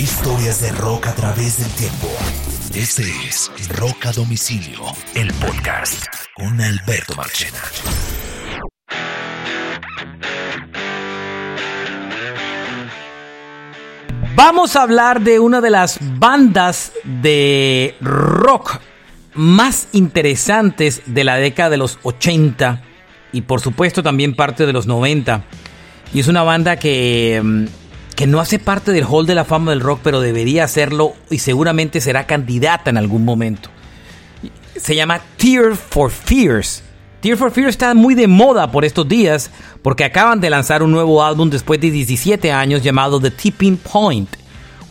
Historias de rock a través del tiempo. Este es Rock a Domicilio, el podcast con Alberto Marchena. Vamos a hablar de una de las bandas de rock más interesantes de la década de los 80 y por supuesto también parte de los 90. Y es una banda que, mm, que no hace parte del Hall de la Fama del Rock, pero debería hacerlo y seguramente será candidata en algún momento. Se llama Tear for Fears. Tear for Fears está muy de moda por estos días porque acaban de lanzar un nuevo álbum después de 17 años llamado The Tipping Point.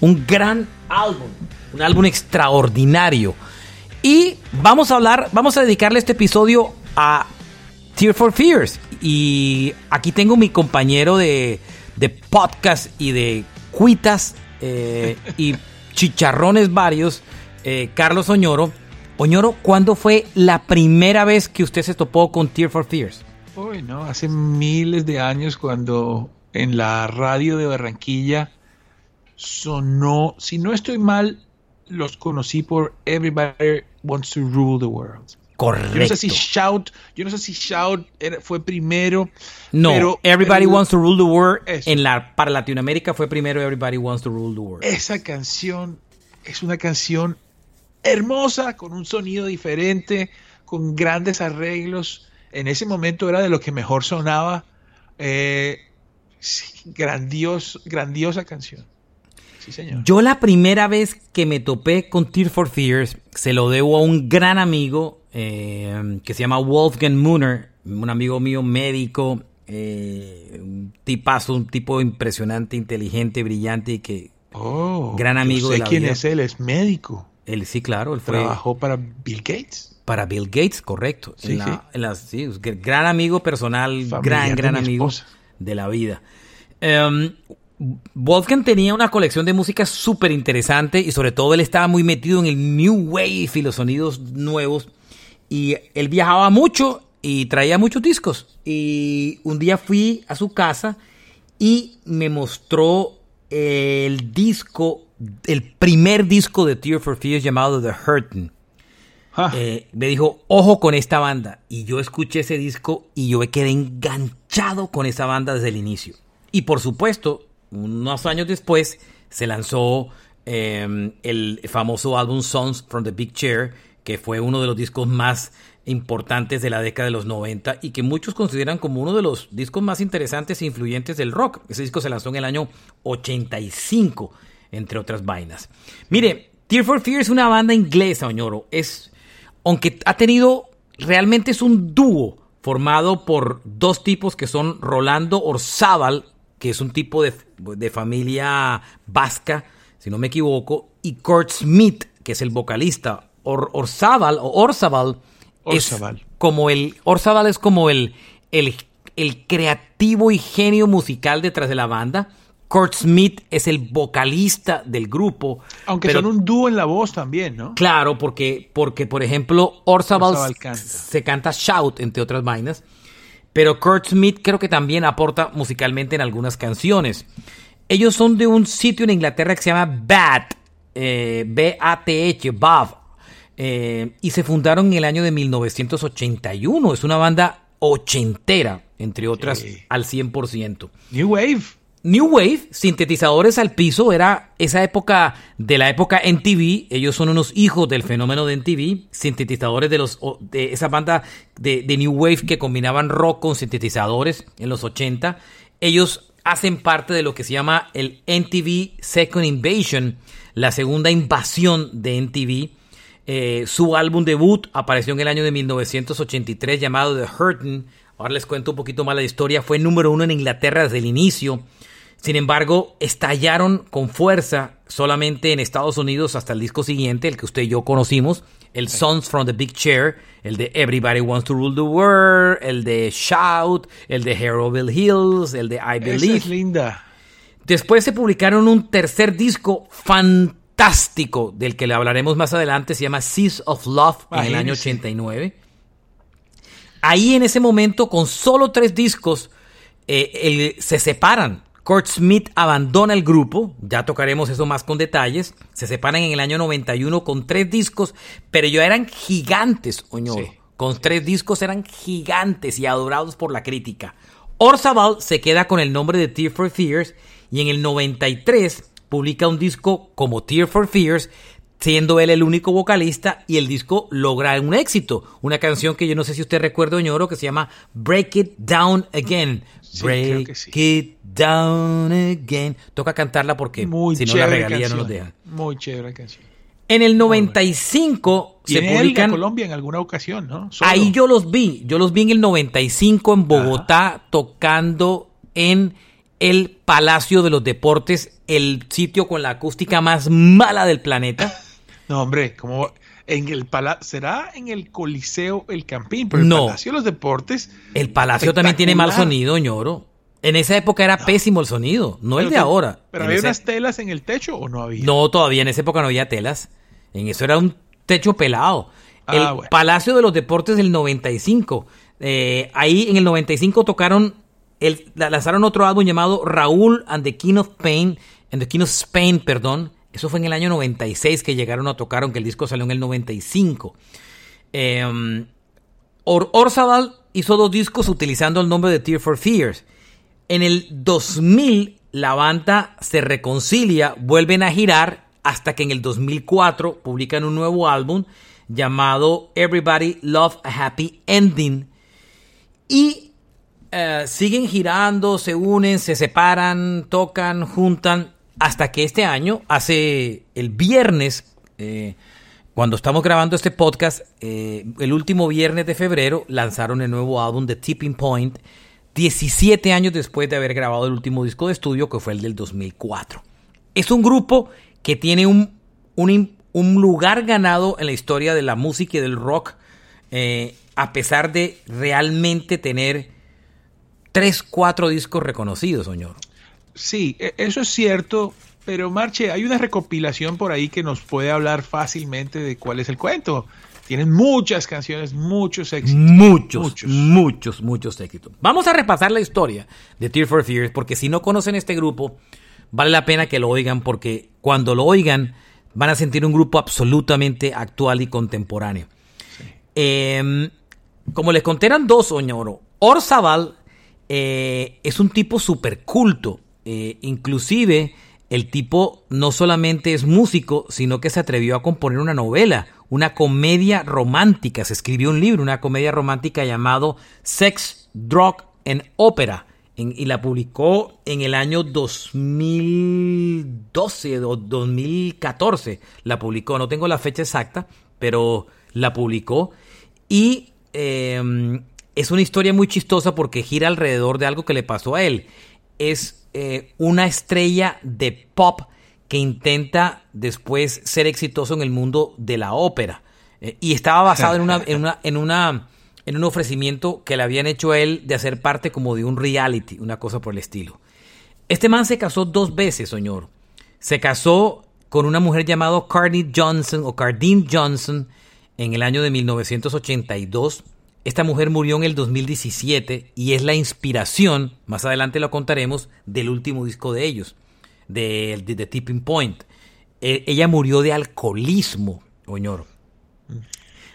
Un gran álbum, un álbum extraordinario. Y vamos a hablar, vamos a dedicarle este episodio a Tear for Fears. Y aquí tengo mi compañero de, de podcast y de cuitas eh, y chicharrones varios, eh, Carlos Oñoro. Oñoro, ¿cuándo fue la primera vez que usted se topó con Tear for Fears? Uy, no, hace miles de años cuando en la radio de Barranquilla sonó, si no estoy mal, los conocí por Everybody Wants to Rule the World. Correcto. Yo no sé si Shout, yo no sé si Shout fue primero. No, pero Everybody el- Wants to Rule the World. Eso. En la, para Latinoamérica fue primero Everybody Wants to Rule the World. Esa canción es una canción hermosa, con un sonido diferente, con grandes arreglos. En ese momento era de lo que mejor sonaba. Eh, grandios, grandiosa canción. Sí, señor. Yo la primera vez que me topé con Tear for Fears se lo debo a un gran amigo eh, que se llama Wolfgang Mooner, un amigo mío médico, eh, un tipazo, un tipo impresionante, inteligente, brillante y que Oh, Gran yo amigo sé de la quién vida. es él, es médico. él sí, claro, él fue Trabajó para Bill Gates. para Bill Gates, correcto. Sí, En la- sí. en gran amigo personal, Familiar gran, gran mi amigo esposa. de la vida. Em, Wolfgang tenía una colección de música súper interesante y sobre todo él estaba muy metido en el New Wave y los sonidos nuevos. Y él viajaba mucho y traía muchos discos. Y un día fui a su casa y me mostró el disco, el primer disco de Tear for Fears llamado The Hurtin'. Ah, Eh, me dijo, ojo con esta banda. Y yo escuché ese disco y yo me quedé enganchado con esa banda desde el inicio. Y por supuesto, unos años después se lanzó eh, el famoso álbum Songs from the Big Chair, que fue uno de los discos más importantes de la década de los 90 y que muchos consideran como uno de los discos más interesantes e influyentes del rock. Ese disco se lanzó en el año 85, entre otras vainas. Mire, Tear for Fear es una banda inglesa, Oñoro. Es, aunque ha tenido, realmente es un dúo formado por dos tipos que son Rolando Orzábal, que es un tipo de, de familia vasca, si no me equivoco, y Kurt Smith, que es el vocalista. Or, Orzábal o Orzábal es Orzabal. como el Orzábal es como el, el, el creativo y genio musical detrás de la banda. Kurt Smith es el vocalista del grupo. aunque pero- son un dúo en la voz también, ¿no? Claro, porque, porque por ejemplo, Orzabal, Orzabal canta. se canta Shout, entre otras vainas. Pero Kurt Smith creo que también aporta musicalmente en algunas canciones. Ellos son de un sitio en Inglaterra que se llama BAT, eh, B-A-T-H, BAV. eh, y se fundaron en el año de 1981. Es una banda ochentera, entre otras, Sí. al 100%. New Wave. New Wave, sintetizadores al piso, era esa época de la época NTV. Ellos son unos hijos del fenómeno de NTV, sintetizadores de los de esa banda de, de New Wave que combinaban rock con sintetizadores en los 80. Ellos hacen parte de lo que se llama el NTV Second Invasion, la segunda invasión de NTV. Eh, su álbum debut apareció en el año de 1983 llamado The Hurtin'. Ahora les cuento un poquito más la historia. Fue número uno en Inglaterra desde el inicio. Sin embargo, estallaron con fuerza solamente en Estados Unidos hasta el disco siguiente, el que usted y yo conocimos, el Songs from the Big Chair, el de Everybody Wants to Rule the World, el de Shout, el de Harrowville Hills, el de I Esa Believe. es linda. Después se publicaron un tercer disco fantástico del que le hablaremos más adelante, se llama Seas of Love en el año Imagínese. 89. Ahí en ese momento, con solo tres discos, eh, el- se separan Kurt Smith abandona el grupo, ya tocaremos eso más con detalles. Se separan en el año 91 con tres discos, pero ya eran gigantes, Oñoro. Sí. Con tres discos eran gigantes y adorados por la crítica. Orzabal se queda con el nombre de Tear for Fears y en el 93 publica un disco como Tear for Fears, siendo él el único vocalista y el disco logra un éxito. Una canción que yo no sé si usted recuerda, Oñoro, que se llama Break It Down Again. Sí, Break que sí. It Down Again. Toca cantarla porque Muy si no la regalía canción. no nos deja. Muy chévere canción. En el 95 se Viene él a publican... Colombia en alguna ocasión, ¿no? Solo. Ahí yo los vi, yo los vi en el 95 en Bogotá tocando en el Palacio de los Deportes, el sitio con la acústica más mala del planeta. No, hombre, como en el pala será en el Coliseo El Campín, pero el No. Palacio de los Deportes. El Palacio también tiene mal sonido, ñoro. En esa época era pésimo el sonido, no el de ahora. Pero En había unas telas en el techo o no había. No, todavía en esa época no había telas. En eso era un techo pelado. Ah, el bueno. Palacio de los Deportes del 95. Eh, ahí en el 95 tocaron, el, la- lanzaron otro álbum llamado Raúl and the King of Pain, and the King of Spain, perdón. Eso fue en el año 96 que llegaron a tocar, aunque el disco salió en el 95. Eh, Or Orzabal hizo dos discos utilizando el nombre de Tear for Fears. En el 2000 la banda se reconcilia, vuelven a girar hasta que en el 2004 publican un nuevo álbum llamado Everybody Love a Happy Ending. Y eh, siguen girando, se unen, se separan, tocan, juntan hasta que este año, hace el viernes, eh, cuando estamos grabando este podcast, eh, el último viernes de febrero, lanzaron el nuevo álbum de Tipping Point, 17 años después de haber grabado el último disco de estudio, que fue el del 2004. Es un grupo que tiene un, un, un lugar ganado en la historia de la música y del rock, eh, a pesar de realmente tener 3, 4 discos reconocidos, señor. Sí, e- eso es cierto, pero Marche, hay una recopilación por ahí que nos puede hablar fácilmente de cuál es el cuento. Tienen muchas canciones, muchos éxitos. Muchos, Muchos. muchos, muchos, éxitos. Vamos a repasar la historia de Tear for Fears, porque si no conocen este grupo, vale la pena que lo oigan, porque cuando lo oigan van a sentir un grupo absolutamente actual y contemporáneo. Eh, como les conté, eran dos, Oñoro. Orzabal eh, es un tipo súper culto. Eh, inclusive, el tipo no solamente es músico, sino que se atrevió a componer una novela, una comedia romántica. Se escribió un libro, una comedia romántica llamado Sex, Drug and Opera. y la publicó en el año 2012 o 2014. La publicó, no tengo la fecha exacta, pero la publicó. Y eh, es una historia muy chistosa porque gira alrededor de algo que le pasó a él. Es eh, una estrella de pop que intenta después ser exitoso en el mundo de la ópera. Eh, y estaba basado en una, en una, en un ofrecimiento que le habían hecho a él de hacer parte como de un reality, una cosa por el estilo. Este man se casó dos veces, señor. Se casó con una mujer llamada Carney Johnson o Cardine Johnson en el año de 1982. Esta mujer murió en el 2017 y es la inspiración, más adelante lo contaremos, del último disco de ellos, de, The Tipping Point. Eh, ella murió de alcoholismo, señor.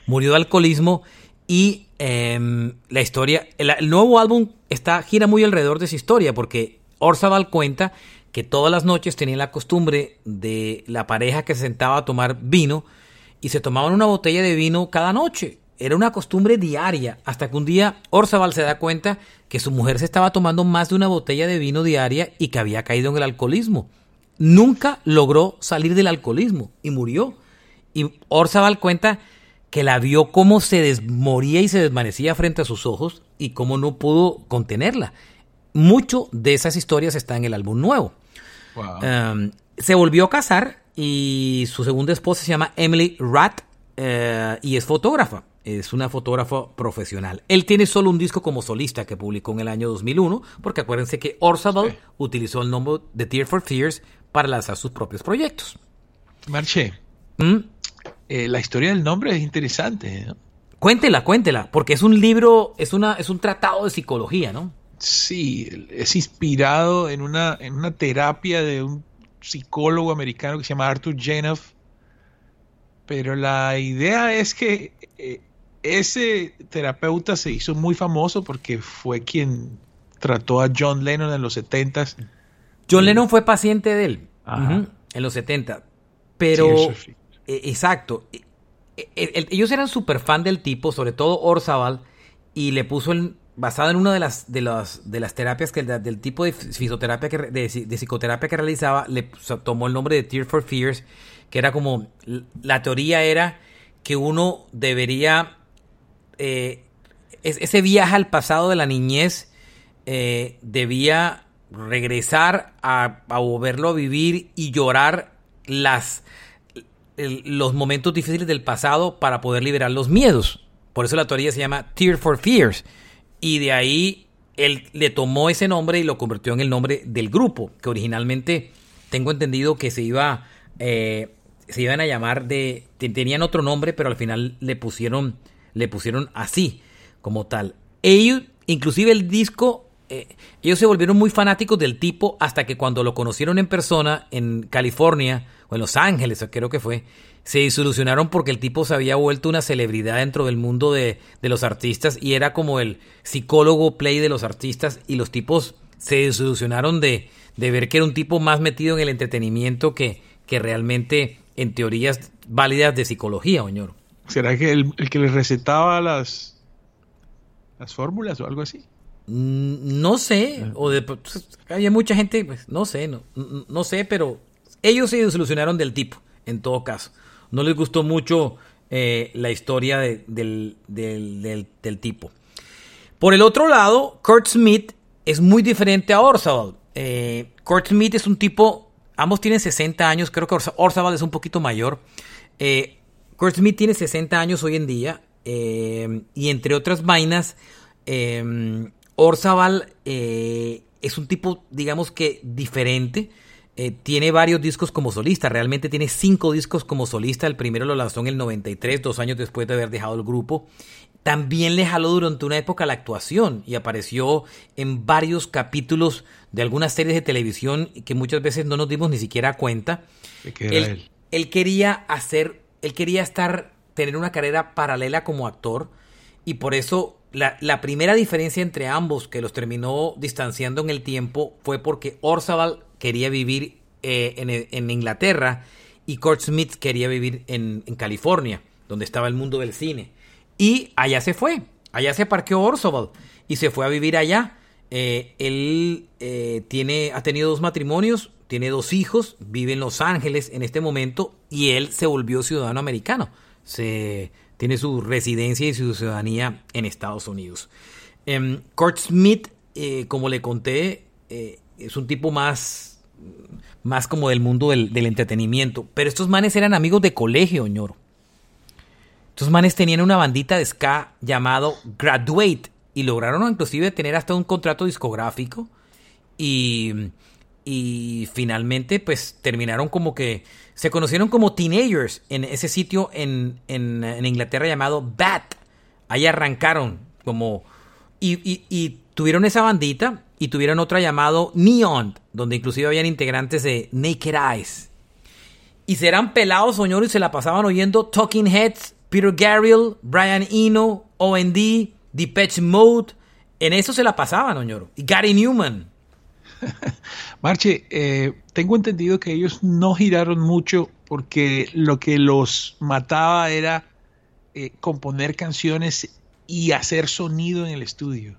Murió de alcoholismo y em, la historia, el, nuevo álbum está, gira muy alrededor de esa historia porque Orzabal cuenta que todas las noches tenían la costumbre de la pareja que se sentaba a tomar vino y se tomaban una botella de vino cada noche. Era una costumbre diaria, hasta que un día Orzabal se da cuenta que su mujer se estaba tomando más de una botella de vino diaria y que había caído en el alcoholismo. Nunca logró salir del alcoholismo y murió. Y Orzabal cuenta que la vio cómo se desmoría y se desvanecía frente a sus ojos y cómo no pudo contenerla. Mucho de esas historias está en el álbum nuevo. Wow. Um, se volvió a casar y su segunda esposa se llama Emily Ratt eh, y es fotógrafa. Es una fotógrafa profesional. Él tiene solo un disco como solista que publicó en el año 2001, porque acuérdense que Orzabal Sí. utilizó el nombre de Tear for Fears para lanzar sus propios proyectos. Marche, ¿Mm? eh, la historia del nombre es interesante. ¿no? Cuéntela, cuéntela, porque es un libro, es, una, es un tratado de psicología, ¿no? sí, es inspirado en una, en una terapia de un psicólogo americano que se llama Arthur Jenoff. Pero la idea es que eh, ese terapeuta se hizo muy famoso porque fue quien trató a John Lennon en los 70 John Lennon fue paciente de él en los 70. Pero, e, exacto. E, e, ellos eran súper fan del tipo, sobre todo Orzabal, y le puso el, basado en una de las, de las, de las terapias que del tipo de fisioterapia que, de, psicoterapia que realizaba, le tomó el nombre de Tear for Fears, que era como la teoría era que uno debería eh, ese viaje al pasado de la niñez eh, debía regresar a, a volverlo a vivir y llorar las los momentos difíciles del pasado para poder liberar los miedos. Por eso la teoría se llama Tear for Fears y de ahí él le tomó ese nombre y lo convirtió en el nombre del grupo, que originalmente tengo entendido que se iba, eh, se iban a llamar de, tenían otro nombre, pero al final le pusieron, le pusieron así, como tal. Ellos, inclusive el disco, eh, ellos se volvieron muy fanáticos del tipo hasta que cuando lo conocieron en persona en California o en Los Ángeles, creo que fue, se disolucionaron porque el tipo se había vuelto una celebridad dentro del mundo de, los artistas y era como el psicólogo play de los artistas y los tipos se disolucionaron de, de ver que era un tipo más metido en el entretenimiento que, realmente en teorías válidas de psicología, Oñoro. ¿Será que el, que les recetaba las, las fórmulas o algo así? Mm, no sé, o de, pues, había mucha gente, pues, no sé, no, no sé, pero ellos se disolucionaron del tipo, en todo caso no les gustó mucho eh, la historia del, tipo. Por el otro lado, Kurt Smith es muy diferente a Orzabal. Eh, Kurt Smith es un tipo, ambos tienen 60 años, creo que Orzabal es un poquito mayor. Eh, Kurt Smith tiene 60 años hoy en día y entre otras vainas, Orzabal es un tipo, digamos que diferente. Eh, tiene varios discos como solista, realmente tiene cinco discos como solista, el primero lo lanzó en el 93, dos años después de haber dejado el grupo. También le jaló durante una época la actuación y apareció en varios capítulos de algunas series de televisión que muchas veces no nos dimos ni siquiera cuenta. él, él? quería hacer, él quería estar, tener una carrera paralela como actor y por eso la, primera diferencia entre ambos que los terminó distanciando en el tiempo fue porque Orzabal quería vivir eh, en, Inglaterra y Kurt Smith quería vivir en, California, donde estaba el mundo del cine. Y allá se fue, allá se parqueó Orsobal y se fue a vivir allá. Eh, él eh, tiene, ha tenido dos matrimonios, tiene dos hijos, vive en Los Ángeles en este momento y él se volvió ciudadano americano. Se, tiene su residencia y su ciudadanía en Estados Unidos. Em, Kurt Smith, como le conté, es un tipo más más como del mundo del, entretenimiento. Pero estos manes eran amigos de colegio, ñoro. Estos manes tenían una bandita de ska llamado Graduate y lograron inclusive tener hasta un contrato discográfico y, y finalmente pues terminaron como que se conocieron como teenagers en ese sitio en, en, Inglaterra llamado Bat. Ahí arrancaron como y, y tuvieron esa bandita y tuvieron otra llamado Neon, donde inclusive habían integrantes de Naked Eyes. Y serán pelados, señores, y se la pasaban oyendo Talking Heads, Peter Gabriel, Brian Eno, OND, Depeche Mode. En eso se la pasaban, señor. Y Gary Newman. Marche, eh, tengo entendido que ellos no giraron mucho porque lo que los mataba era eh, componer canciones y hacer sonido en el estudio.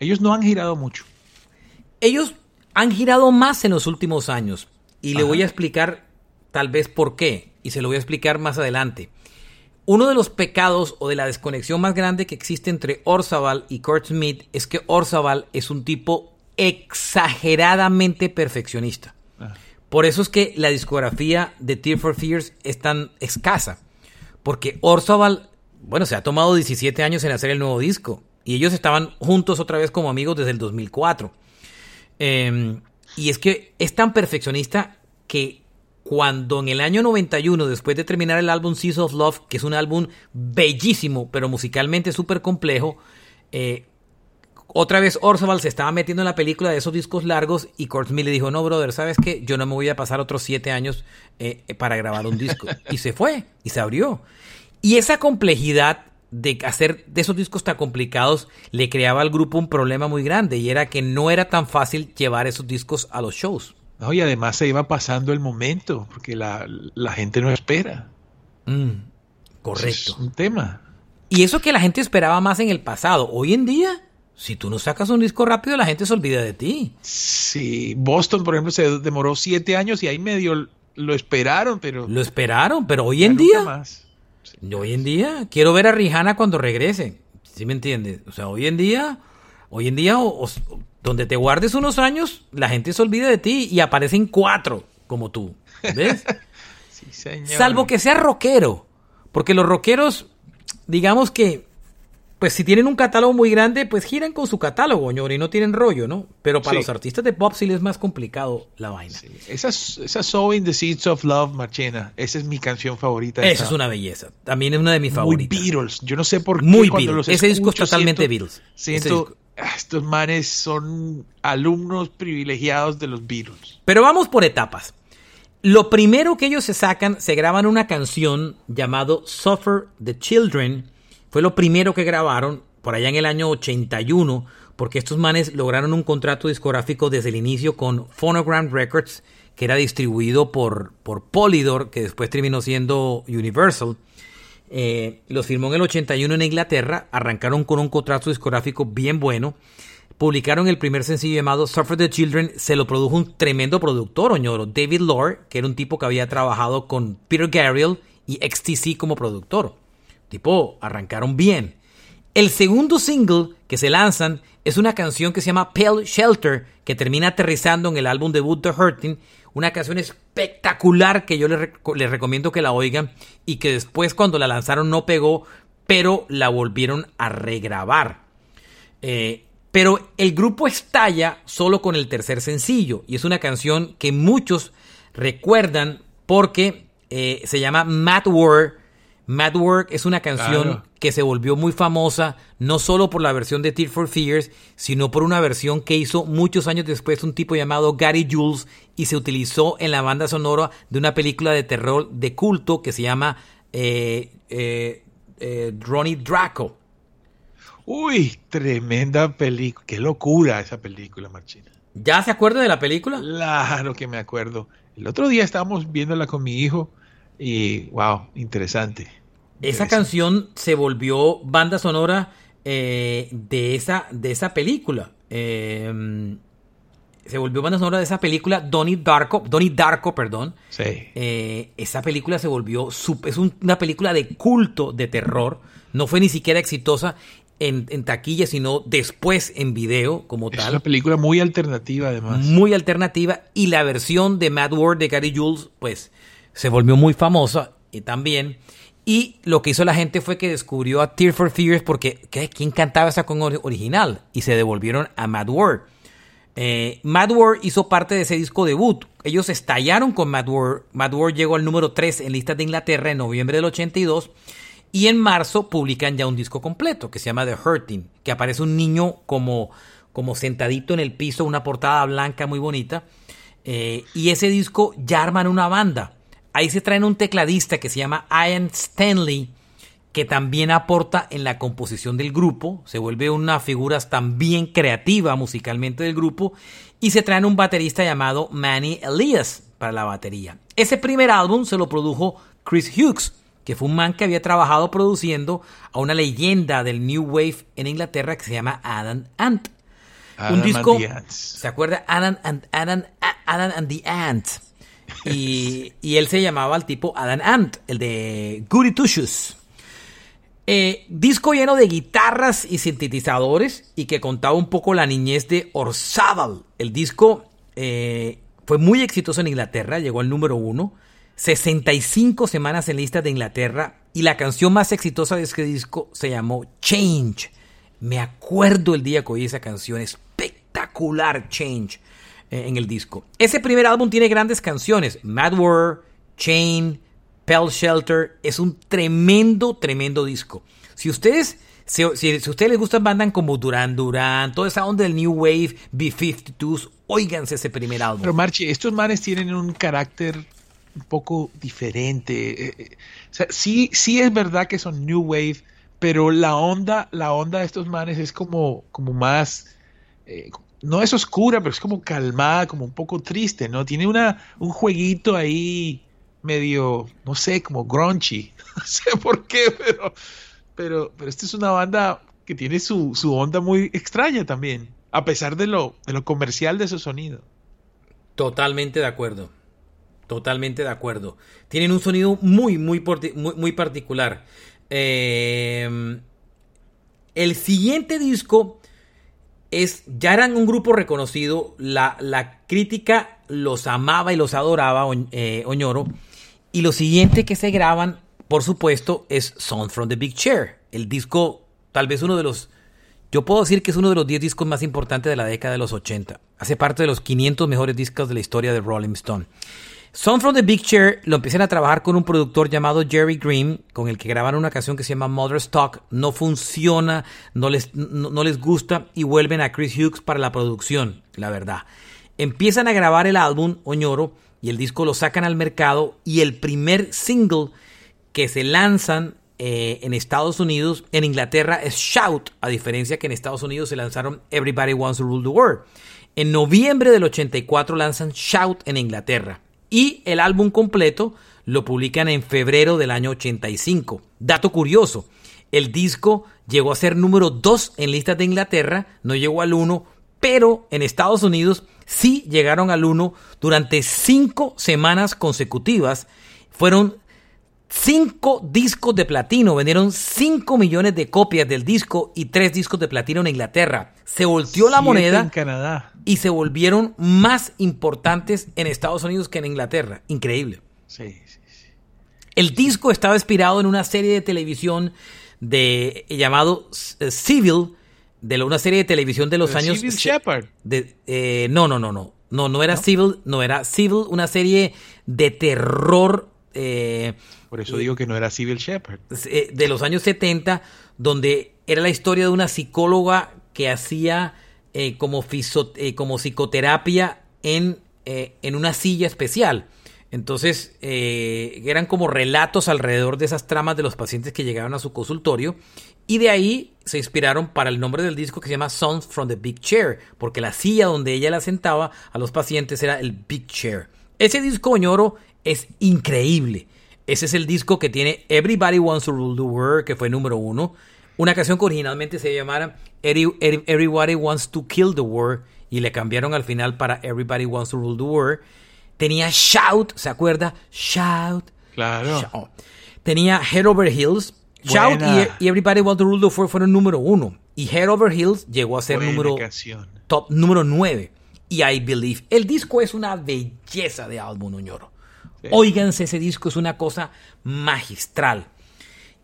Ellos no han girado mucho. Ellos han girado más en los últimos años. Y le voy a explicar tal vez por qué. Y se lo voy a explicar más adelante. Uno de los pecados o de la desconexión más grande que existe entre Orzabal y Kurt Smith es que Orzabal es un tipo exageradamente perfeccionista. Ah. Por eso es que la discografía de Tear for Fears es tan escasa. Porque Orzabal, bueno, se ha tomado 17 años en hacer el nuevo disco. Y ellos estaban juntos otra vez como amigos desde el 2004. Em, y es que es tan perfeccionista que cuando en el año 91, después de terminar el álbum Seas of Love, que es un álbum bellísimo, pero musicalmente súper complejo, eh, otra vez Orsoval se estaba metiendo en la película de esos discos largos y Kurt Smith le dijo, no, brother, ¿sabes qué? Yo no me voy a pasar otros siete años eh, para grabar un disco. y se fue, y se abrió. Y esa complejidad de hacer de esos discos tan complicados le creaba al grupo un problema muy grande y era que no era tan fácil llevar esos discos a los shows. No, y además se iba pasando el momento, porque la, gente no espera. Mm, correcto. Es un tema. Y eso que la gente esperaba más en el pasado. Hoy en día, si tú no sacas un disco rápido, la gente se olvida de ti. Sí, Boston, por ejemplo, se demoró siete años y ahí medio lo esperaron, pero... Lo esperaron, pero hoy en día... Más. Hoy en día quiero ver a Rihanna cuando regrese. ¿Sí me entiendes? O sea, hoy en día, hoy en día, donde te guardes unos años, la gente se olvida de ti y aparecen cuatro como tú. ¿Ves? sí, señor. Salvo que sea rockero. Porque los rockeros, digamos que pues si tienen un catálogo muy grande, pues giran con su catálogo, ñor, y no tienen rollo, ¿no? Pero para los artistas de pop sí les es más complicado la vaina. Esa, esa Sowing the Seeds of Love, Marchena, esa es mi canción favorita. Esa es una belleza. También es una de mis favoritas. Muy Beatles. Yo no sé por qué. Muy Beatles. Ese disco es totalmente Beatles. Siento, ah, estos manes son alumnos privilegiados de los Beatles. Pero vamos por etapas. Lo primero que ellos se sacan, se graban una canción llamado Suffer the Children, fue lo primero que grabaron por allá en el año 81, porque estos manes lograron un contrato discográfico desde el inicio con Phonogram Records, que era distribuido por, por Polydor, que después terminó siendo Universal. Eh, los firmó en el 81 en Inglaterra, arrancaron con un contrato discográfico bien bueno. Publicaron el primer sencillo llamado Suffer the Children, se lo produjo un tremendo productor, oñoro, David Lore, que era un tipo que había trabajado con Peter Gabriel y XTC como productor. Tipo, arrancaron bien. El segundo single que se lanzan es una canción que se llama Pale Shelter, que termina aterrizando en el álbum debut The Hurting. Una canción espectacular que yo les, recomiendo que la oigan y que después cuando la lanzaron no pegó, pero la volvieron a regrabar. Eh, pero el grupo estalla solo con el tercer sencillo y es una canción que muchos recuerdan porque eh, se llama Mad War Mad Work es una canción que se volvió muy famosa no solo por la versión de Tear for Fears, sino por una versión que hizo muchos años después un tipo llamado Gary Jules y se utilizó en la banda sonora de una película de terror de culto que se llama eh, eh, eh Ronnie Draco. Uy, tremenda película. Qué locura esa película, Marchina. ¿Ya se acuerda de la película? Claro que me acuerdo. El otro día estábamos viéndola con mi hijo y, wow, interesante. Esa canción se volvió banda sonora eh, de, esa, de esa película. Eh, se volvió banda sonora de esa película, Donnie Darko, Donnie Darko, perdón. Sí. Eh, esa película se volvió, es una película de culto de terror. No fue ni siquiera exitosa en, en, taquilla, sino después en video como tal. Es una película muy alternativa además. Muy alternativa. Y la versión de Mad World de Gary Jules, pues se volvió muy famosa y también. Y lo que hizo la gente fue que descubrió a Tear for Fears porque ¿quién cantaba esa con original? Y se devolvieron a Mad World. Eh, Mad World hizo parte de ese disco debut. Ellos estallaron con Mad World. Mad World llegó al número 3 en listas de Inglaterra en noviembre del 82. Y en marzo publican ya un disco completo que se llama The Hurting, que aparece un niño como, como sentadito en el piso, una portada blanca muy bonita. Eh, y ese disco ya arman una banda. Ahí se traen un tecladista que se llama Ian Stanley, que también aporta en la composición del grupo, se vuelve una figura también creativa musicalmente del grupo, y se traen un baterista llamado Manny Elias para la batería. Ese primer álbum se lo produjo Chris Hughes, que fue un man que había trabajado produciendo a una leyenda del New Wave en Inglaterra que se llama Adam Ant. un disco, ¿se acuerda? Adam and, Adam, Adam and the Ant. Y, él se llamaba el tipo Adam Ant, el de Goody Two eh, disco lleno de guitarras y sintetizadores y que contaba un poco la niñez de Orzábal. El disco eh, fue muy exitoso en Inglaterra, llegó al número uno, 65 semanas en lista de Inglaterra y la canción más exitosa de este disco se llamó Change. Me acuerdo el día que oí esa canción, espectacular Change. Eh, en el disco. Ese primer álbum tiene grandes canciones. Mad War, Chain, Pell Shelter. Es un tremendo, tremendo disco. Si ustedes Si, si, a ustedes les gustan bandas como Duran Duran, toda esa onda del New Wave, B-52s, óiganse ese primer álbum. Pero Marchi, estos manes tienen un carácter un poco diferente. Eh, eh, o sea, sí, sí es verdad que son New Wave, pero la onda, la onda de estos manes es como, como más, no es oscura, pero es como calmada, como un poco triste, ¿no? Tiene una, un jueguito ahí medio, no sé, como grunchy. No sé por qué, pero, pero, pero esta es una banda que tiene su, su onda muy extraña también, a pesar de lo, de lo comercial de su sonido. Totalmente de acuerdo. Totalmente de acuerdo. Tienen un sonido muy, muy, muy, muy particular. Eh, el siguiente disco es, ya eran un grupo reconocido, la, la crítica los amaba y los adoraba, eh, Oñoro. Y lo siguiente que se graban, por supuesto, es Song from the Big Chair. El disco, tal vez uno de los, yo puedo decir que es uno de los 10 discos más importantes de la década de los 80. Hace parte de los 500 mejores discos de la historia de Rolling Stone. Song from the Big Chair lo empiezan a trabajar con un productor llamado Jerry Green, con el que grabaron una canción que se llama Mother's Talk. No funciona, no les, no, les gusta y vuelven a Chris Hughes para la producción, la verdad. Empiezan a grabar el álbum Oñoro y el disco lo sacan al mercado y el primer single que se lanzan eh, en Estados Unidos, en Inglaterra es Shout, a diferencia que en Estados Unidos se lanzaron Everybody Wants to Rule the World. En noviembre del 84 lanzan Shout en Inglaterra y el álbum completo lo publican en febrero del año 85. Dato curioso, el disco llegó a ser número 2 en listas de Inglaterra, no llegó al 1, pero en Estados Unidos sí llegaron al 1 durante 5 semanas consecutivas. Fueron 5 discos de platino, vendieron 5 millones de copias del disco y 3 discos de platino en Inglaterra. Se volteó la moneda en Canadá. y se volvieron más importantes en Estados Unidos que en Inglaterra. Increíble. Sí, sí, sí. El disco estaba inspirado en una serie de televisión de llamado eh, Civil, de una serie de televisión de los años Civil Shepard. de, eh, no, no, no, no. No, no era Civil, no era Civil, una serie de terror eh, Por eso digo que no era Civil Shepard. eh, de los años 70, donde era la historia de una psicóloga que hacía eh, como, eh, como psicoterapia en, eh, en una silla especial. Entonces, eh, eran como relatos alrededor de esas tramas de los pacientes que llegaban a su consultorio. Y de ahí se inspiraron para el nombre del disco que se llama Songs from the Big Chair, porque la silla donde ella la sentaba a los pacientes era el Big Chair. Ese disco Oñoro es increíble. Ese es el disco que tiene Everybody Wants to Rule the World, que fue número uno. Una canción que originalmente se llamara Every- Every- Everybody Wants to Kill the World y le cambiaron al final para Everybody Wants to Rule the World. Tenía Shout, ¿se acuerda? Shout. Claro. Shout. Tenía Head Over Heels. Shout y, y Everybody Wants to Rule the World fueron número uno. Y Head Over Heels llegó a ser Buena número canción. top número 9 y I Believe. El disco es una belleza de álbum, Uñoro. Sí. Óiganse, ese disco es una cosa magistral.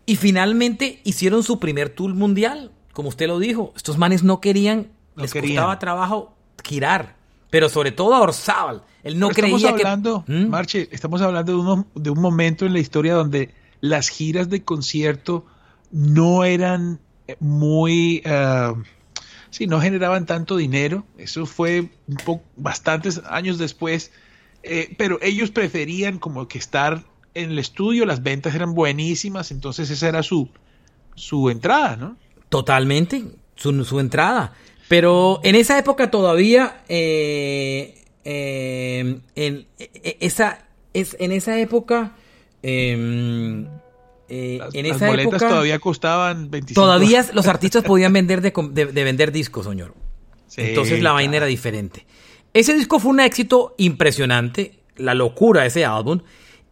Y finalmente hicieron su primer tour mundial, como usted lo dijo. Estos manes no querían, No les querían. costaba trabajo girar. Pero sobre todo a Orzábal. Él no Pero creía estamos que... hablando, ¿Mm? Marche, estamos hablando de, uno- de un momento en la historia donde las giras de concierto no eran eh, muy, ah, sí, no generaban tanto dinero. Eso fue un bastantes años después. Eh, pero ellos preferían como que estar en el estudio, las ventas eran buenísimas, entonces esa era su, su entrada, ¿no? Totalmente, su, su entrada. Pero en esa época todavía, eh, eh, en, eh, esa, es, en esa época, eh, eh, Las, en las esa boletas época, todavía costaban 25 todavía los artistas podían vender de, de- de vender discos, señor. Sí, Entonces la vaina era diferente. Ese disco fue un éxito impresionante, la locura ese álbum.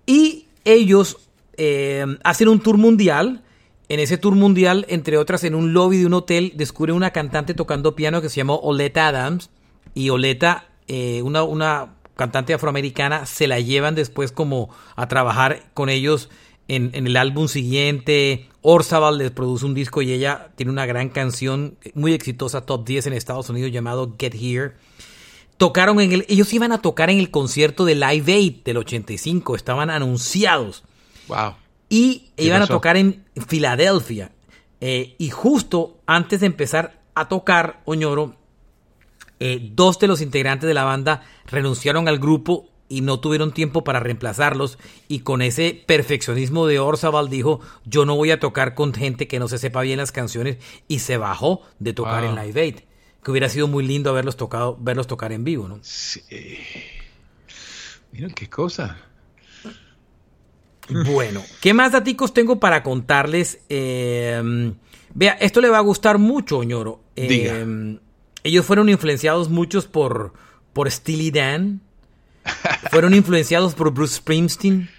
Y ellos eh, hacen un tour mundial. En ese tour mundial, entre otras, en un lobby de un hotel, descubren una cantante tocando piano que se llamó Oleta Adams. Y Oleta, eh, una, cantante afroamericana, se la llevan después como a trabajar con ellos en, en el álbum siguiente. Orzabal les produce un disco y ella tiene una gran canción muy exitosa, top 10 en Estados Unidos, llamado Get Here. Tocaron en el, ellos iban a tocar en el concierto de Live Aid del 85, estaban anunciados Wow. y ¿Qué iban a tocar en Filadelfia. Eh, y justo antes de empezar a tocar Oñoro, eh, dos de los integrantes de la banda renunciaron al grupo y no tuvieron tiempo para reemplazarlos y con ese perfeccionismo de Orzabal dijo yo no voy a tocar con gente que no se sepa bien las canciones y se bajó de tocar en Live Aid que hubiera sido muy lindo haberlos tocado verlos tocar en vivo no sí. mira qué cosa. Bueno qué más daticos tengo para contarles eh, vea esto le va a gustar mucho Oñoro eh, ellos fueron influenciados muchos por por Steely Dan. Fueron influenciados por Bruce Springsteen,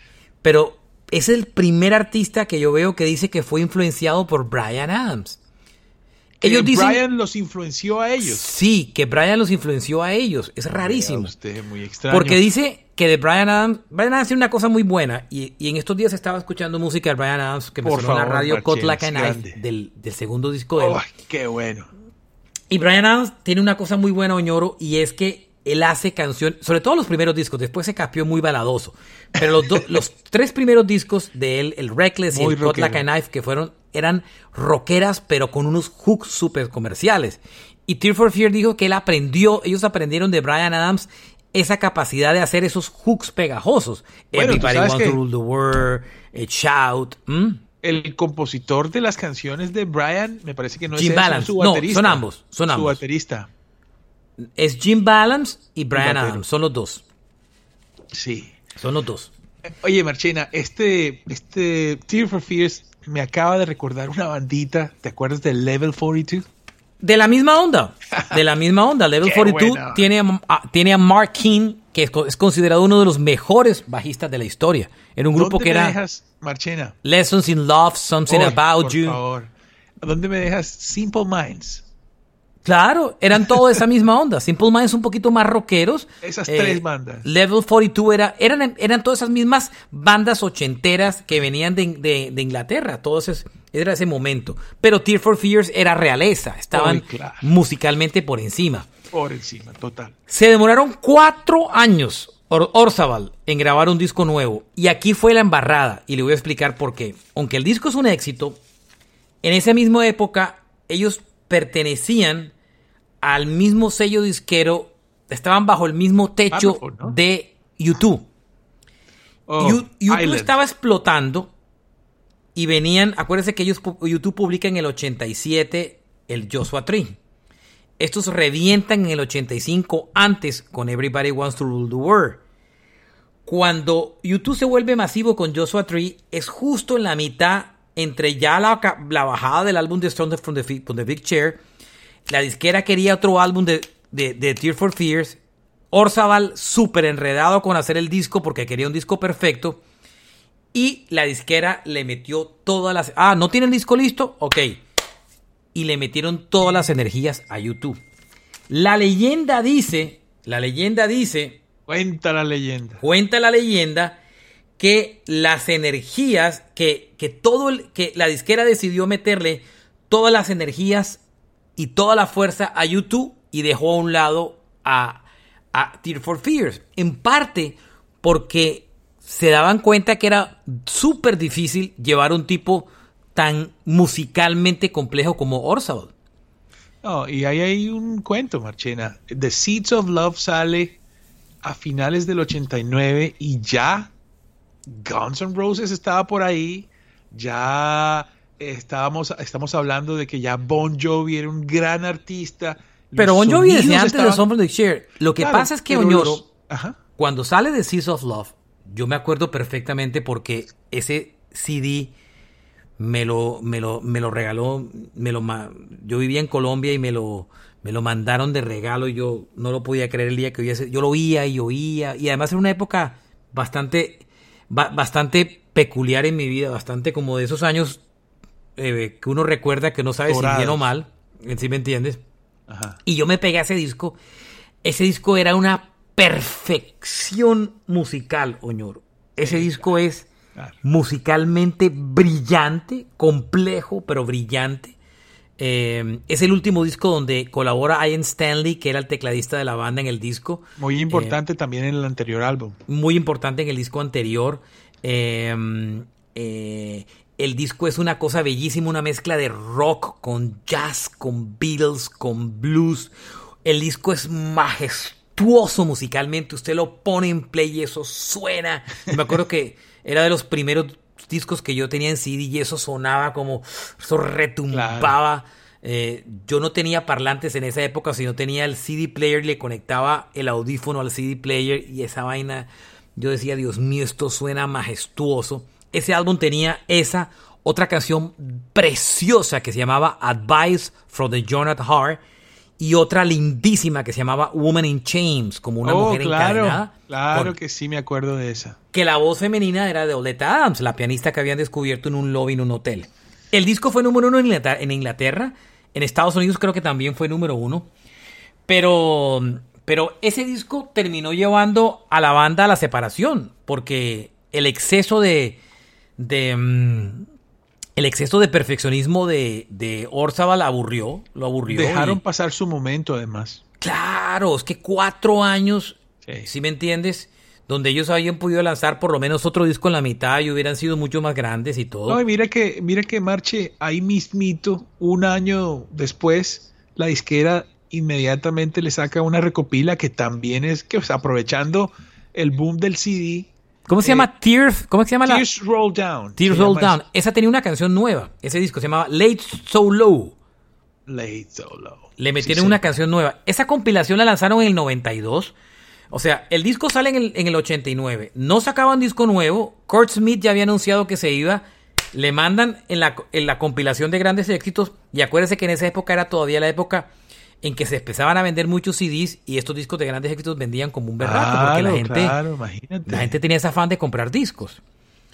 pero es el primer artista que yo veo que dice que fue influenciado por Brian Adams. Ellos que dicen, Brian los influenció a ellos. Sí, que Brian los influenció a ellos. Es rarísimo. Usted, muy extraño. Porque dice que de Brian Adams, Brian Adams tiene una cosa muy buena. Y, y en estos días estaba escuchando música de Brian Adams que me sonó en la radio Cut Like a Knife del, del, segundo disco de él. Oh, ¡Qué bueno! Y Brian Adams tiene una cosa muy buena, Oñoro, y es que él hace canción, sobre todo los primeros discos, después se capió muy baladoso. Pero los, los tres primeros discos de él, el Reckless y el Like a Knife, que fueron, eran rockeras, pero con unos hooks súper comerciales. Y Tear for Fear dijo que él aprendió, ellos aprendieron de Brian Adams esa capacidad de hacer esos hooks pegajosos. Everybody wants to rule the world, shout. El compositor de las canciones de Brian, me parece que no Jim es Balance. su baterista. No, son ambos, son ambos. Su baterista. Es Jim Balance y Brian Adams, son los dos. Sí. Son los dos. Oye, Marchena, este, este Tear for Fears me acaba de recordar una bandita. ¿Te acuerdas de Level 42? De la misma onda. De la misma onda. Level 42 tiene a, tiene a Mark King, que es, es, considerado uno de los mejores bajistas de la historia. Era un grupo que era. dejas, Marchena? Lessons in Love, Something About por You. Favor. ¿Dónde me dejas Simple Minds? Claro, eran toda esa misma onda. Simple Minds un poquito más rockeros. Esas eh, tres bandas. Level 42 era, eran, eran todas esas mismas bandas ochenteras que venían de, de, de Inglaterra. Todo ese, era ese momento. Pero Tear for Fears era realeza. Estaban oh, claro. musicalmente por encima. Por encima, total. Se demoraron cuatro años Or Orzabal en grabar un disco nuevo. Y aquí fue la embarrada. Y le voy a explicar por qué. Aunque el disco es un éxito, en esa misma época ellos pertenecían al mismo sello disquero, estaban bajo el mismo techo Parlophone, ¿no? de YouTube. Oh, You- YouTube Island. estaba explotando y venían, acuérdense que ellos, YouTube publica en el 87 el Joshua Tree. Estos revientan en el 85 antes con Everybody Wants to Rule the World. Cuando YouTube se vuelve masivo con Joshua Tree, es justo en la mitad entre ya la, la bajada del álbum de Strong from the, from the Big Chair. La disquera quería otro álbum de, de, de Tear for Fears. Orzabal súper enredado con hacer el disco porque quería un disco perfecto. Y la disquera le metió todas las... Ah, ¿no tiene el disco listo? Ok. Y le metieron todas las energías a YouTube. La leyenda dice, la leyenda dice, Cuenta la leyenda. cuenta la leyenda que las energías, que, que todo el, que la disquera decidió meterle todas las energías y toda la fuerza a YouTube y dejó a un lado a, Tear for Fears. En parte porque se daban cuenta que era súper difícil llevar un tipo tan musicalmente complejo como Orzabal. No, y ahí hay un cuento, Marchena. The Seeds of Love sale a finales del 89 y ya Guns N' Roses estaba por ahí. Ya estábamos, estamos hablando de que ya Bon Jovi era un gran artista. Pero Bon Jovi desde antes de estaban- Song from the Share. Lo que Claro, pasa es que Oñoro, los- cuando sale de Seas of Love, yo me acuerdo perfectamente porque ese CD me lo, me lo, me lo regaló, me lo, yo vivía en Colombia y me lo, me lo mandaron de regalo y yo no lo podía creer el día que oía yo lo oía y oía y además era una época bastante, ba- bastante peculiar en mi vida, bastante como de esos años eh, que uno recuerda que no sabe si bien o mal, ¿sí me entiendes? Ajá. Y yo me pegué a ese disco. Ese disco era una perfección musical, Oñoro. Ese disco es Claro. musicalmente brillante, complejo, pero brillante. Eh, es el último disco donde colabora Ian Stanley, que era el tecladista de la banda en el disco. Muy importante también en el anterior álbum. Muy importante en el disco anterior. Eh, eh, El disco es una cosa bellísima, una mezcla de rock con jazz, con Beatles, con blues. El disco es majestuoso musicalmente. Usted lo pone en play y eso suena. Me acuerdo que era de los primeros discos que yo tenía en CD y eso sonaba como, eso retumbaba. Eh, yo no tenía parlantes en esa época, sino tenía el CD player, le conectaba el audífono al CD player y esa vaina, yo decía, Dios mío, esto suena majestuoso. Ese álbum tenía esa otra canción preciosa que se llamaba Advice from the Jonathan Hart y otra lindísima que se llamaba Woman in Chains, como una Oh, mujer claro, encadenada. claro con- que sí me acuerdo de esa. que la voz femenina era de Oleta Adams, la pianista que habían descubierto en un lobby en un hotel. El disco fue número uno en Inglaterra, en Inglaterra. En Estados Unidos creo que también fue número uno. Pero, pero ese disco terminó llevando a la banda a la separación, porque el exceso de, de mm, el exceso de perfeccionismo de, de Orzabal aburrió, lo aburrió. Dejaron y- pasar su momento, además. Claro, es que cuatro años, Sí. si me entiendes? Donde ellos habían podido lanzar por lo menos otro disco en la mitad y hubieran sido mucho más grandes y todo. No, y mira que, mira que Marche, ahí mismito, un año después, la disquera inmediatamente le saca una recopila que también es que o sea, aprovechando el boom del CD. ¿Cómo se eh, llama? Tears. ¿Cómo se llama la? Tears Roll Down. Tears Roll Down. Esa tenía una canción nueva. Ese disco se llamaba Late So Low. Late So Low. Le metieron sí. una canción nueva. Esa compilación la lanzaron en el 92. O sea, el disco sale en el, en el 89. No sacaban disco nuevo. Kurt Smith ya había anunciado que se iba. Le mandan en la, en la compilación de grandes éxitos. Y acuérdense que en esa época era todavía la época en que se empezaban a vender muchos CDs y estos discos de grandes éxitos vendían como un berraco. porque la Claro, gente, claro, imagínate. la gente tenía ese afán de comprar discos.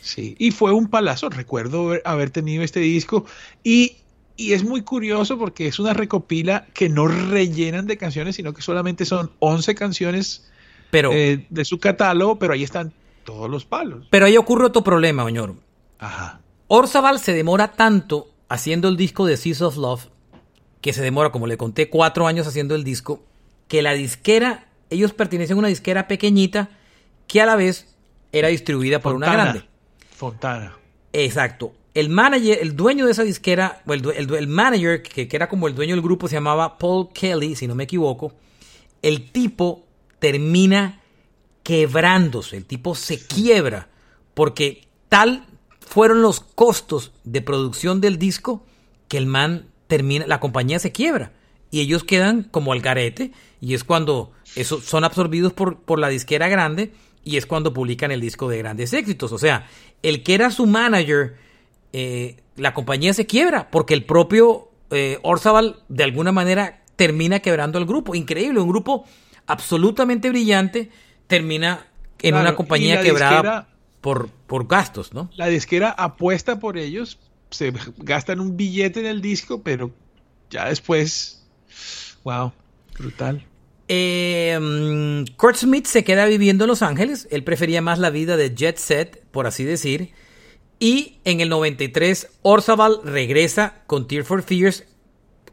Sí, y fue un palazo, recuerdo haber tenido este disco y, y es muy curioso porque es una recopila que no rellenan de canciones, sino que solamente son 11 canciones Pero, eh, de su catálogo, pero ahí están todos los palos. pero ahí ocurre otro problema, Oñoro. Ajá. Orzabal se demora tanto haciendo el disco de Seas of Love, que se demora, como le conté, cuatro años haciendo el disco, que la disquera, ellos pertenecen a una disquera pequeñita que a la vez era distribuida por una grande. Fontana. Exacto. El manager, el dueño de esa disquera, o el manager, que, que era como el dueño del grupo, se llamaba Paul Kelly, si no me equivoco. El tipo termina quebrándose, el tipo se quiebra, porque tal fueron los costos de producción del disco que el man termina, la compañía se quiebra y ellos quedan como al garete y es cuando eso, son absorbidos por, por la disquera grande y es cuando publican el disco de grandes éxitos. O sea, el que era su manager, eh, la compañía se quiebra porque el propio eh, Orzabal de alguna manera termina quebrando el grupo. Increíble, un grupo absolutamente brillante termina en Claro, una compañía quebrada por, por gastos, ¿no? La disquera apuesta por ellos, se gastan un billete en el disco, pero ya después, wow, brutal. Eh, mm, Kurt Smith se queda viviendo en Los Ángeles. Él prefería más la vida de jet set, por así decir. Y en el 93, Orzabal regresa con Tear for Fears,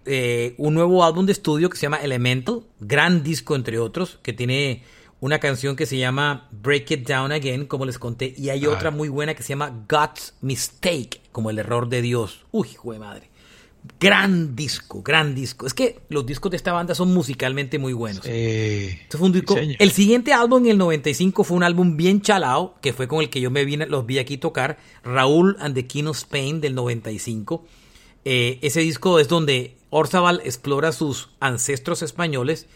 eh, un nuevo álbum de estudio que se llama Elemental, gran disco entre otros, que tiene una canción que se llama Break It Down Again, como les conté, y hay Ah. otra muy buena que se llama God's Mistake, como el error de Dios. Uy, hijo de madre. Gran disco, gran disco. Es que los discos de esta banda son musicalmente muy buenos. Este fue un disco- sí, el siguiente álbum en el 95 fue un álbum bien chalao, que fue con el que yo me vine, los vi aquí tocar, Raúl and the King of Spain del 95. Eh, ese disco es donde Orzabal explora sus ancestros españoles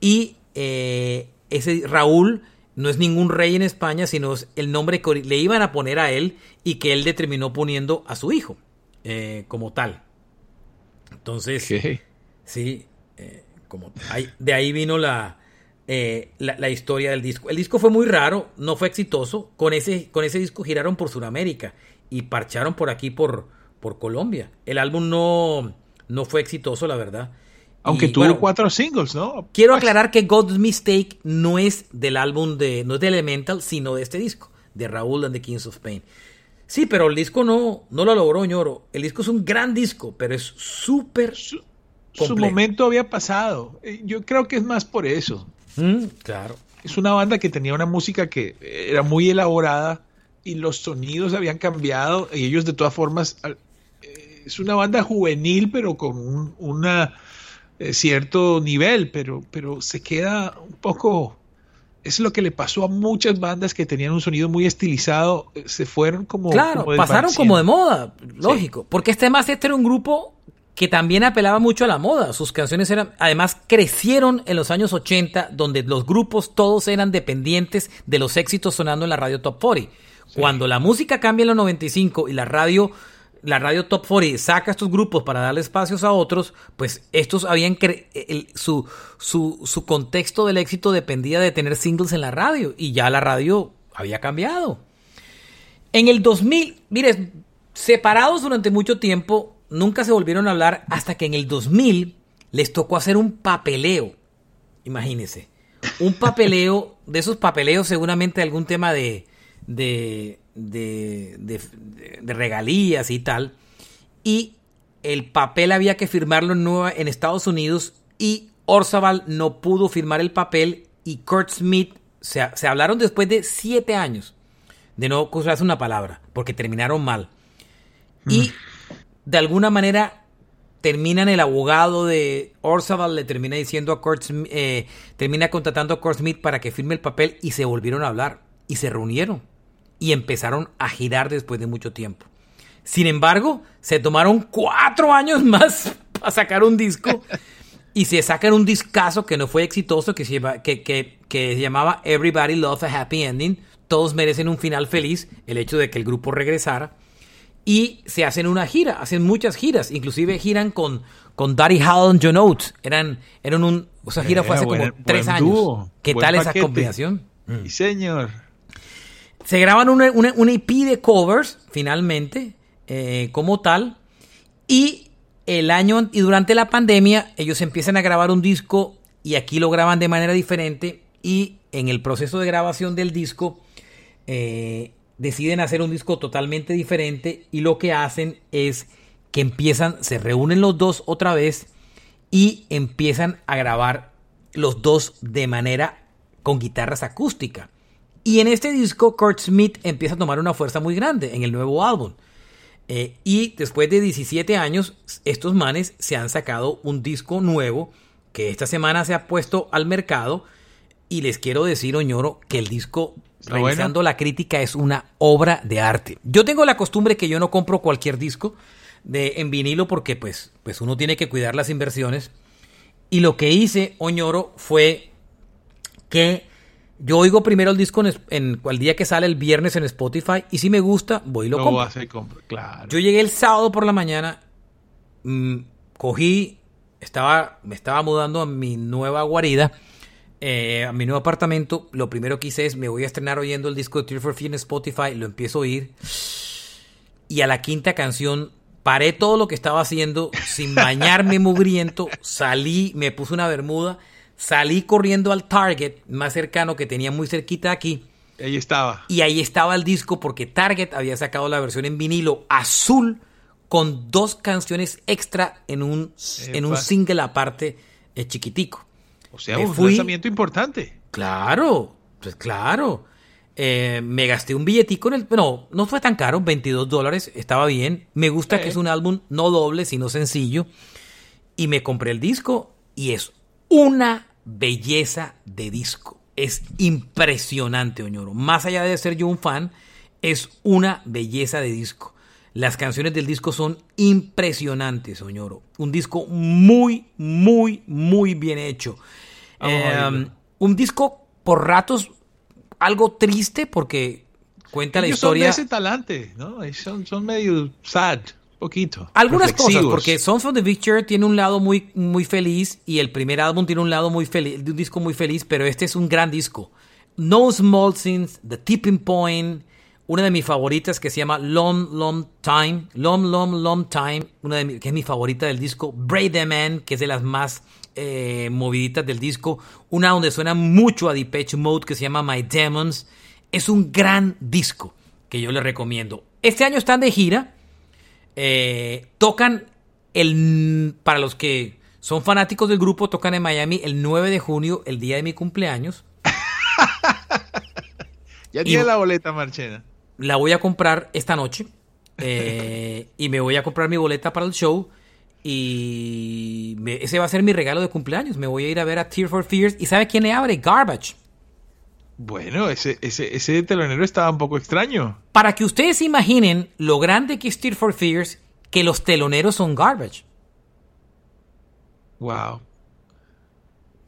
y eh, ese Raúl no es ningún rey en España, sino es el nombre que le iban a poner a él y que él determinó poniendo a su hijo eh, como tal. Entonces. Sí, eh, como de ahí vino la, eh, la, la historia del disco. El disco fue muy raro, no fue exitoso. Con ese, con ese disco giraron por Sudamérica y parcharon por aquí, por, por Colombia. El álbum no, no fue exitoso, la verdad. Aunque Y, tuvo bueno, cuatro singles, ¿no? Quiero Pues, aclarar que God's Mistake no es del álbum de, no es de Elemental, sino de este disco, de Raúl and the Kings of Pain. Sí, pero el disco no, no lo logró, ñoro. El disco es un gran disco, pero es súper Su, su momento había pasado. Eh, Yo creo que es más por eso. Mm, claro. Es una banda que tenía una música que era muy elaborada, y los sonidos habían cambiado y ellos de todas formas eh, es una banda juvenil pero con un una, eh, cierto nivel, pero, pero se queda un poco es lo que le pasó a muchas bandas que tenían un sonido muy estilizado, eh, se fueron como... Claro, pasaron como de moda, lógico, porque este más este era un grupo que también apelaba mucho a la moda. Sus canciones eran, además, crecieron en los años 80, donde los grupos todos eran dependientes de los éxitos sonando en la radio Top 40. Cuando la música cambia en los 95 y la radio, la radio Top 40 saca estos grupos para darle espacios a otros, pues estos habían su, su, su contexto del éxito dependía de tener singles en la radio y ya la radio había cambiado. En el 2000, mire, separados durante mucho tiempo, nunca se volvieron a hablar hasta que en el 2000 les tocó hacer un papeleo. Imagínense. Un papeleo, de esos papeleos seguramente algún tema de, de, de, regalías y tal. Y el papel había que firmarlo en, en Estados Unidos y Orzabal no pudo firmar el papel y Kurt Smith se, se hablaron después de siete años de no cruzarse una palabra porque terminaron mal. Y mm de alguna manera terminan el abogado de Orzabal, le termina diciendo a Kurt eh, termina contratando a Kurt Smith para que firme el papel y se volvieron a hablar y se reunieron y empezaron a girar después de mucho tiempo. Sin embargo, se tomaron cuatro años más para sacar un disco y se sacan un discazo que no fue exitoso, que se, que, que, que se llamaba Everybody Loves a Happy Ending. Todos merecen un final feliz, el hecho de que el grupo regresara y se hacen una gira, hacen muchas giras, inclusive giran con, con Daddy Hall John Oates. Eran, eran un, esa gira fue hace como tres años. ¿Qué tal esa combinación? Sí, señor. Se graban una, una, EP de covers, finalmente, eh, como tal, y el año y durante la pandemia ellos empiezan a grabar un disco y aquí lo graban de manera diferente y en el proceso de grabación del disco eh, deciden hacer un disco totalmente diferente y lo que hacen es que empiezan, se reúnen los dos otra vez y empiezan a grabar los dos de manera con guitarras acústicas. Y en este disco Kurt Smith empieza a tomar una fuerza muy grande en el nuevo álbum. Eh, y después de 17 años, estos manes se han sacado un disco nuevo que esta semana se ha puesto al mercado. Y les quiero decir, Oñoro, que el disco revisando la crítica, es una obra de arte. Yo tengo la costumbre que yo no compro cualquier disco de, en vinilo porque pues, pues uno tiene que cuidar las inversiones. Y lo que hice, Oñoro, fue que yo oigo primero el disco en, el día que sale el viernes en Spotify y si me gusta, voy y lo, compro. Claro. Yo llegué el sábado por la mañana, mm, cogí, estaba, me estaba mudando a mi nueva guarida eh, a mi nuevo apartamento, lo primero que hice es me voy a estrenar oyendo el disco de Tear for Fear en Spotify, lo empiezo a oír y a la quinta canción paré todo lo que estaba haciendo sin bañarme mugriento, salí, me puse una bermuda, salí corriendo al Target más cercano que tenía muy cerquita aquí. Ahí estaba. Y ahí estaba el disco porque Target había sacado la versión en vinilo azul con dos canciones extra en un, en un single aparte eh, chiquitico. O sea, un lanzamiento importante. Claro, pues claro. Eh, me gasté un billetico en el... No, no fue tan caro, 22 dólares, estaba bien. Me gusta que es un álbum no doble, sino sencillo. Y me compré el disco y es una belleza de disco. Es impresionante, Oñoro. Más allá de ser yo un fan, es una belleza de disco. Las canciones del disco son impresionantes, Oñoro. Un disco muy, muy, muy bien hecho. Em, un disco por ratos algo triste porque cuenta la historia. Son de ese talante, ¿no? Son, son medio sad, poquito. Algunas cosas, porque Songs of the Picture tiene un lado muy, muy feliz y el primer álbum tiene un lado muy feliz, un disco muy feliz, pero este es un gran disco. No Small Sins, The Tipping Point, una de mis favoritas que se llama Long Long Time, Long Long Long Time, una de que es mi favorita del disco, Braid the Man, que es de las más eh, moviditas del disco, una donde suena mucho a Depeche Mode que se llama My Demons, es un gran disco que yo les recomiendo. Este año están de gira, eh, tocan el, para los que son fanáticos del grupo, tocan en Miami el 9 de junio, el día de mi cumpleaños. ya tiene la boleta, Marchena. la voy a comprar esta noche. eh, y me voy a comprar mi boleta para el show. Y me- ese va a ser mi regalo de cumpleaños. Me voy a ir a ver a Tear for Fears. ¿Y sabe quién le abre? Garbage. Bueno, ese, ese, ese telonero estaba un poco extraño. Para que ustedes se imaginen lo grande que es Tear for Fears, que los teloneros son Garbage. Wow.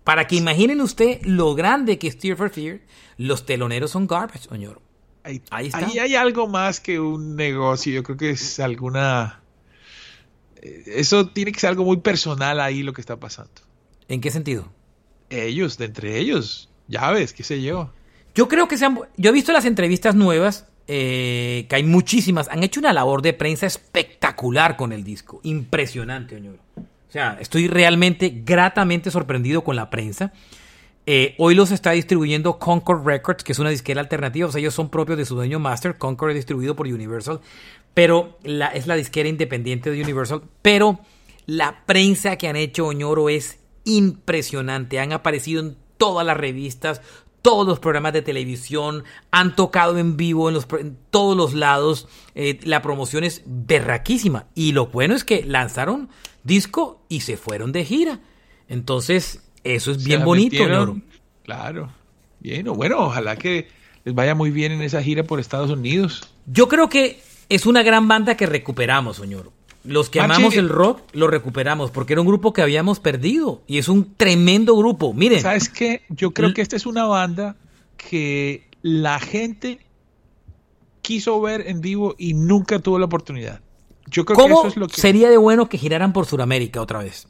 Para que imaginen usted lo grande que es Tear for Fears, los teloneros son Garbage, señor. Ahí, Ahí está. ahí hay algo más que un negocio. Yo creo que es alguna. eh, Eso tiene que ser algo muy personal ahí lo que está pasando. ¿En qué sentido? Ellos, de entre ellos, llaves, qué sé yo. Yo creo que se han... Yo he visto las entrevistas nuevas, eh, que hay muchísimas. Han hecho una labor de prensa espectacular con el disco. Impresionante, señor. O sea, estoy realmente gratamente sorprendido con la prensa. Eh, hoy los está distribuyendo Concord Records, que es una disquera alternativa. O sea, ellos son propios de su dueño Master. Concord es distribuido por Universal. Pero es la disquera independiente de Universal. Pero la prensa que han hecho Oñoro es impresionante. Han aparecido en todas las revistas, todos los programas de televisión, han tocado en vivo en, los, en todos los lados. Eh, la promoción es berraquísima. Y lo bueno es que lanzaron disco y se fueron de gira. Entonces, eso es bien bonito. Ñoro. Claro. Bien, o bueno, ojalá que les vaya muy bien en esa gira por Estados Unidos. Yo creo que es una gran banda que recuperamos, Oñoro. Los que amamos el rock lo recuperamos porque era un grupo que habíamos perdido y es un tremendo grupo. Miren, ¿Sabes qué? Yo creo que esta es una banda que la gente quiso ver en vivo y nunca tuvo la oportunidad. Yo creo que ¿cómo eso es lo que... sería de bueno que giraran por Sudamérica otra vez?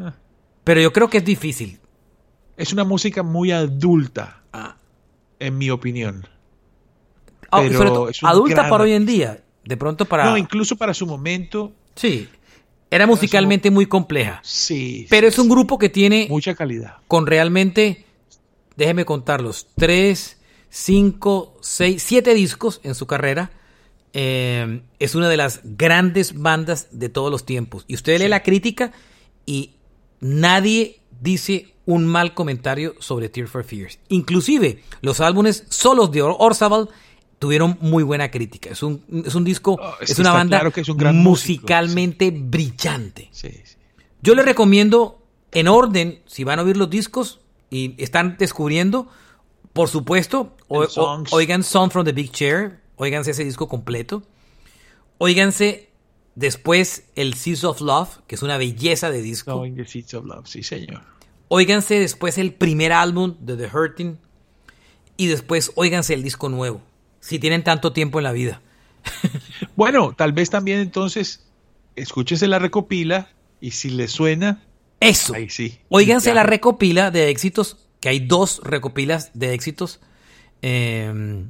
Ah. Pero yo creo que es difícil. Es una música muy adulta, Ah, en mi opinión. ah, Pero todo, adulta para hoy en día. De pronto para... No, incluso para su momento, Sí. Era musicalmente muy compleja. sí. Pero sí, es un grupo que tiene Mucha calidad. con realmente, déjeme contarlos, tres, cinco, seis, siete discos en su carrera. Eh, es una de las grandes bandas de todos los tiempos. Y usted lee la crítica y nadie dice un mal comentario sobre Tear for Fears. Inclusive los álbumes solos de Or- Orzabal tuvieron muy buena crítica. Es un, es un disco, Oh, es una banda claro que es un gran músico, musicalmente brillante. Sí, sí. Yo les recomiendo en orden, si van a oír los discos y están descubriendo, por supuesto, o- o- oigan Song from the Big Chair, oiganse ese disco completo, oiganse después el Seas of Love, que es una belleza de disco, Knowing the Seeds of Love, sí, señor. oiganse después el primer álbum de The Hurting y después oiganse el disco nuevo, si tienen tanto tiempo en la vida. Bueno, tal vez también entonces escúchese la recopila y si le suena, Eso. ahí sí. Óiganse la recopila de éxitos, que hay dos recopilas de éxitos. eh,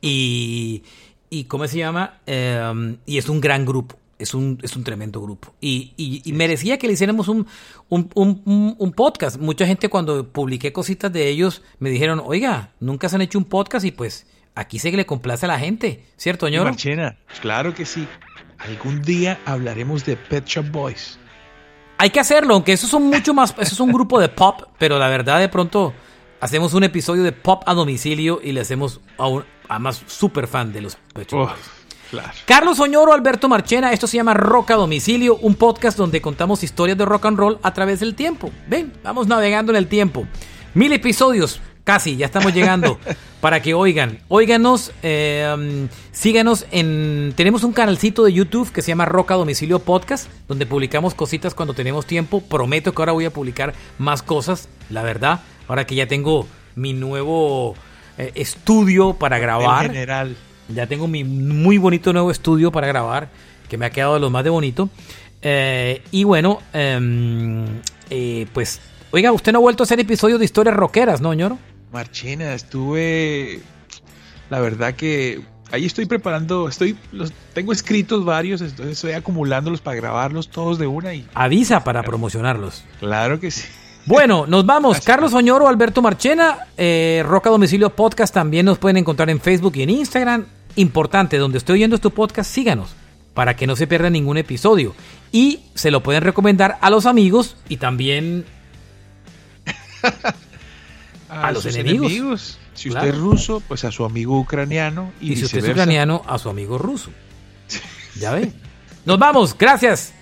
y, y, ¿cómo se llama? Eh, y es un gran grupo. Es un, es un tremendo grupo. Y, y- y merecía que le hiciéramos un, un, un- un- un podcast. Mucha gente cuando publiqué cositas de ellos me dijeron, oiga, nunca se han hecho un podcast y pues aquí se le complace a la gente. ¿Cierto, ñoro? Marchena, claro que sí. Algún día hablaremos de Pet Shop Boys. Hay que hacerlo, aunque eso son mucho más, eso es un grupo de pop, pero la verdad de pronto hacemos un episodio de pop a domicilio y le hacemos a un a más super fan de los Pet Shop Oh, Boys. claro. Carlos Oñoro, Alberto Marchena, esto se llama Rock a Domicilio, un podcast donde contamos historias de rock and roll a través del tiempo. Ven, vamos navegando en el tiempo. Mil episodios, casi, ya estamos llegando para que oigan. Óiganos, eh, um, síganos en... Tenemos un canalcito de YouTube que se llama Rock a Domicilio Podcast, donde publicamos cositas cuando tenemos tiempo. Prometo que ahora voy a publicar más cosas, la verdad, ahora que ya tengo mi nuevo eh, estudio para grabar. En general. Ya tengo mi muy bonito nuevo estudio para grabar, que me ha quedado de lo más de bonito. Eh, y bueno, em, pues, oiga, usted no ha vuelto a hacer episodios de historias rockeras, ¿no, ñoro? Marchena, estuve. La verdad que ahí estoy preparando, estoy, los tengo escritos varios, entonces estoy acumulándolos para grabarlos todos de una y Avisa para promocionarlos. claro que sí. Bueno, nos vamos. Carlos Oñoro, Alberto Marchena, eh, Roca Domicilio Podcast. También nos pueden encontrar en Facebook y en Instagram. Importante, donde estoy oyendo tu podcast, síganos para que no se pierda ningún episodio. Y se lo pueden recomendar a los amigos y también A los enemigos. Si usted es ruso, pues a su amigo ucraniano. Y, Y si usted es ucraniano, a su amigo ruso. Ya ve. Nos vamos, gracias.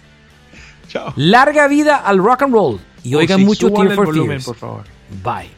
Chao. Larga vida al rock and roll. Y Oh, oigan sí, mucho Tear for volumen, Fears. por favor. Bye.